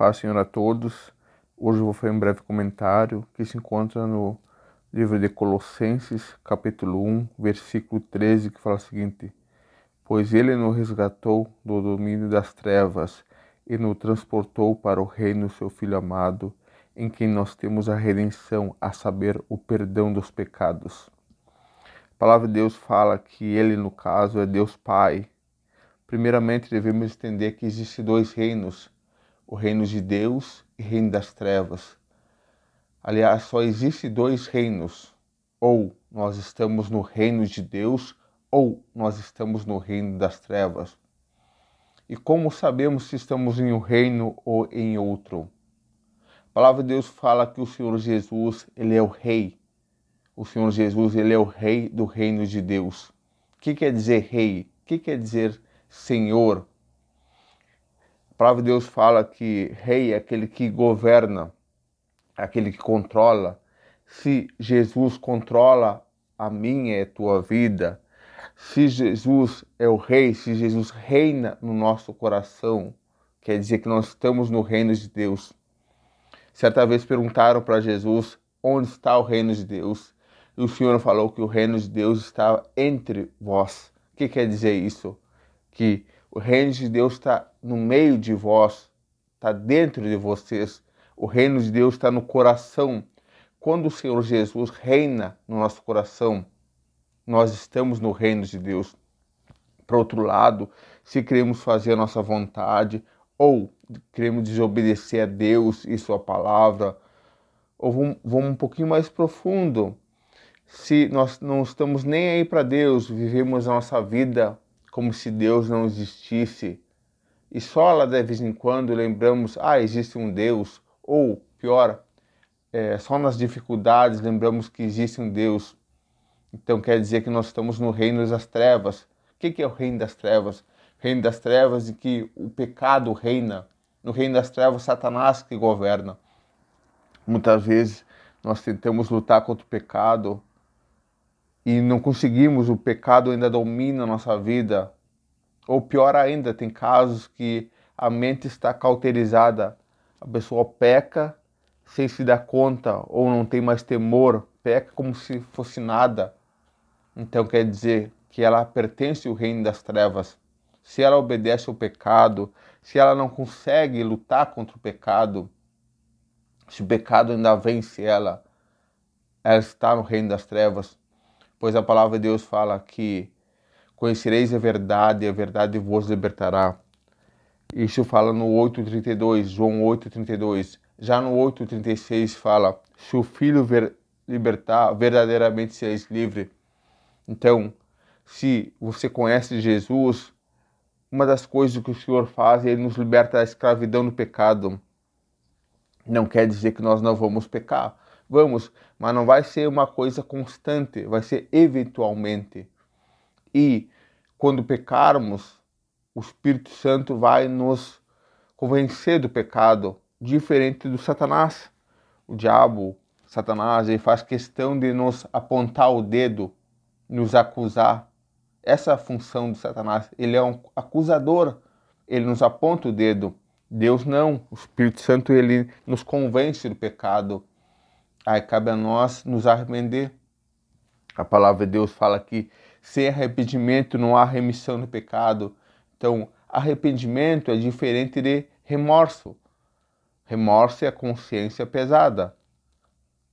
Paz, Senhor, a todos. Hoje eu vou fazer um breve comentário que se encontra no livro de Colossenses, capítulo 1, versículo 13, que fala o seguinte: Pois ele nos resgatou do domínio das trevas e nos transportou para o reino do seu Filho amado, em quem nós temos a redenção, a saber, o perdão dos pecados. A palavra de Deus fala que ele, no caso, é Deus Pai. Primeiramente, devemos entender que existem dois reinos o reino de Deus e o reino das trevas. Aliás, só existe dois reinos: ou nós estamos no reino de Deus, ou nós estamos no reino das trevas. E como sabemos se estamos em um reino ou em outro? A palavra de Deus fala que o Senhor Jesus, ele é o rei. O Senhor Jesus, ele é o rei do reino de Deus. O que quer dizer rei? O que quer dizer senhor? Palavra de Deus fala que rei é aquele que governa, é aquele que controla. Se Jesus controla a minha e a tua vida, se Jesus é o rei, se Jesus reina no nosso coração, quer dizer que nós estamos no reino de Deus. Certa vez perguntaram para Jesus onde está o reino de Deus. E o Senhor falou que o reino de Deus está entre vós. O que quer dizer isso? Que o reino de Deus está no meio de vós, está dentro de vocês. O reino de Deus está no coração. Quando o Senhor Jesus reina no nosso coração, nós estamos no reino de Deus. Por outro lado, se queremos fazer a nossa vontade ou queremos desobedecer a Deus e Sua palavra, ou vamos, vamos um pouquinho mais profundo, se nós não estamos nem aí para Deus, vivemos a nossa vida como se Deus não existisse. E só lá de vez em quando lembramos, ah, existe um Deus, ou pior, é, só nas dificuldades lembramos que existe um Deus. Então quer dizer que nós estamos no reino das trevas. O que, que é o reino das trevas? Reino das trevas em que o pecado reina. No reino das trevas, Satanás que governa. Muitas vezes nós tentamos lutar contra o pecado, e não conseguimos, o pecado ainda domina a nossa vida. Ou pior ainda, tem casos que a mente está cauterizada, a pessoa peca sem se dar conta ou não tem mais temor, peca como se fosse nada. Então quer dizer que ela pertence ao reino das trevas. Se ela obedece ao pecado, se ela não consegue lutar contra o pecado, se o pecado ainda vence ela, ela está no reino das trevas pois a palavra de Deus fala que conhecereis a verdade a verdade vos libertará. Isso fala no 8:32, João 8:32. Já no 8:36 fala: se o Filho ver, libertar, verdadeiramente sereis livre. Então, se você conhece Jesus, uma das coisas que o Senhor faz é ele nos liberta da escravidão do pecado. Não quer dizer que nós não vamos pecar, Vamos, mas não vai ser uma coisa constante, vai ser eventualmente. E quando pecarmos, o Espírito Santo vai nos convencer do pecado, diferente do Satanás. O diabo, Satanás, ele faz questão de nos apontar o dedo, nos acusar. Essa é a função do Satanás. Ele é um acusador. Ele nos aponta o dedo. Deus não. O Espírito Santo ele nos convence do pecado. Aí cabe a nós nos arrepender. A palavra de Deus fala que sem arrependimento não há remissão do pecado. Então, arrependimento é diferente de remorso. Remorso é a consciência pesada.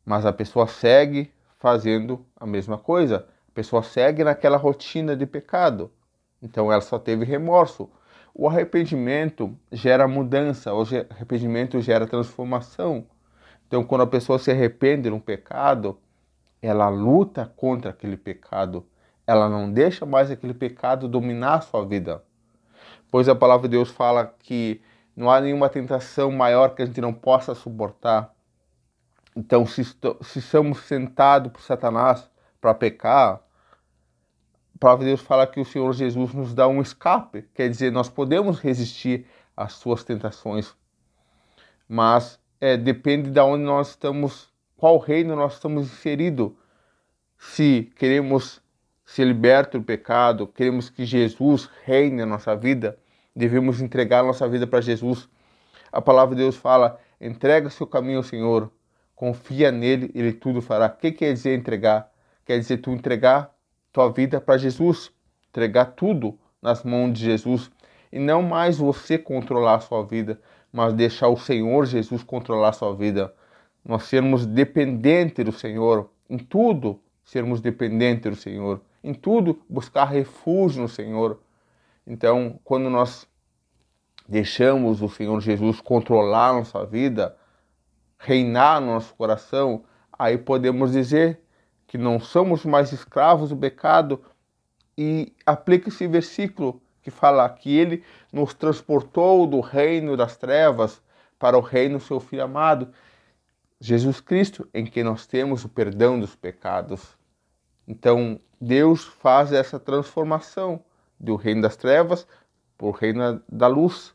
Mas a pessoa segue fazendo a mesma coisa. A pessoa segue naquela rotina de pecado. Então ela só teve remorso. O arrependimento gera mudança, o arrependimento gera transformação. Então, quando a pessoa se arrepende de um pecado, ela luta contra aquele pecado. Ela não deixa mais aquele pecado dominar a sua vida. Pois a palavra de Deus fala que não há nenhuma tentação maior que a gente não possa suportar. Então, se, se estamos sentados por Satanás para pecar, a palavra de Deus fala que o Senhor Jesus nos dá um escape, quer dizer, nós podemos resistir às suas tentações, mas é, depende de onde nós estamos, qual reino nós estamos inseridos. Se queremos ser libertos do pecado, queremos que Jesus reine na nossa vida, devemos entregar nossa vida para Jesus. A palavra de Deus fala: entrega seu caminho ao Senhor, confia nele, ele tudo fará. O que quer dizer entregar? Quer dizer tu entregar tua vida para Jesus, entregar tudo nas mãos de Jesus e não mais você controlar a sua vida, mas deixar o Senhor Jesus controlar a sua vida. Nós sermos dependentes do Senhor, em tudo sermos dependentes do Senhor, em tudo buscar refúgio no Senhor. Então, quando nós deixamos o Senhor Jesus controlar nossa vida, reinar no nosso coração, aí podemos dizer que não somos mais escravos do pecado e aplica esse versículo que fala que ele nos transportou do reino das trevas para o reino do seu filho amado, Jesus Cristo, em que nós temos o perdão dos pecados. Então, Deus faz essa transformação do reino das trevas para o reino da luz,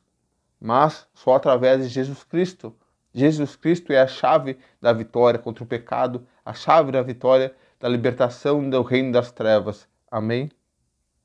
mas só através de Jesus Cristo. Jesus Cristo é a chave da vitória contra o pecado, a chave da vitória da libertação do reino das trevas. Amém?